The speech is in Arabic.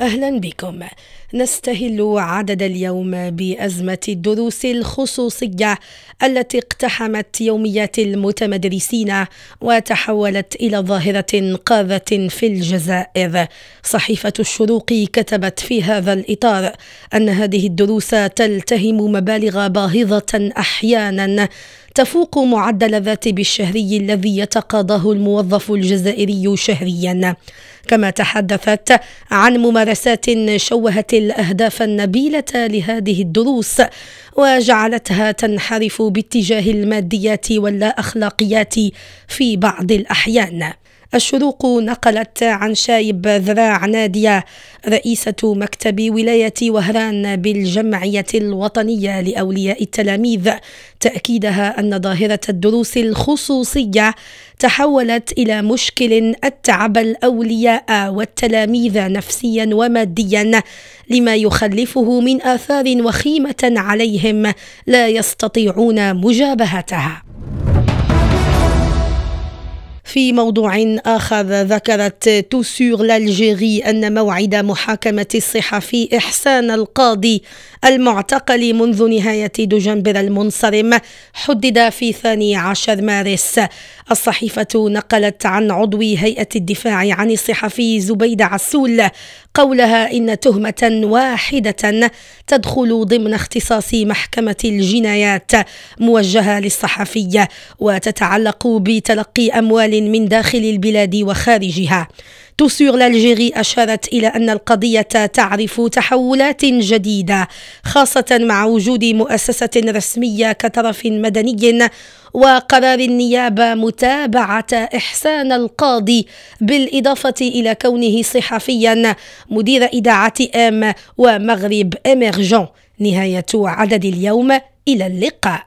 أهلا بكم. نستهل عدد اليوم بأزمة الدروس الخصوصية التي اقتحمت يوميات المتمدرسين وتحولت إلى ظاهرة قاذة في الجزائر. صحيفة الشروق كتبت في هذا الإطار أن هذه الدروس تلتهم مبالغ باهظة أحيانا. تفوق معدل الراتب الشهري الذي يتقاضاه الموظف الجزائري شهريا. كما تحدثت عن ممارسات شوهت الأهداف النبيلة لهذه الدروس وجعلتها تنحرف باتجاه الماديات واللا اخلاقيات في بعض الأحيان. الشروق نقلت عن شايب ذراع نادية رئيسة مكتب ولاية وهران بالجمعية الوطنية لأولياء التلاميذ. تأكيدها أن ظاهرة الدروس الخصوصية تحولت إلى مشكل أتعب الأولياء والتلاميذ نفسيا وماديا لما يخلفه من آثار وخيمة عليهم لا يستطيعون مجابهتها. في موضوع آخر. ذكرت توسور لالجيري أن موعد محاكمة الصحفي إحسان القاضي المعتقل منذ نهاية دجنبر المنصرم حدد في ثاني عشر مارس. الصحيفة نقلت عن عضو هيئة الدفاع عن الصحفي زبيد عسول قولها إن تهمة واحدة تدخل ضمن اختصاص محكمة الجنايات موجهة للصحفي وتتعلق بتلقي أموال من داخل البلاد وخارجها. توسور لالجيري أشارت إلى أن القضية تعرف تحولات جديدة خاصة مع وجود مؤسسة رسمية كطرف مدني وقرار النيابة متابعة إحسان القاضي بالإضافة إلى كونه صحفيا مدير إذاعة أم ومغرب إمرجون نهاية عدد اليوم إلى اللقاء.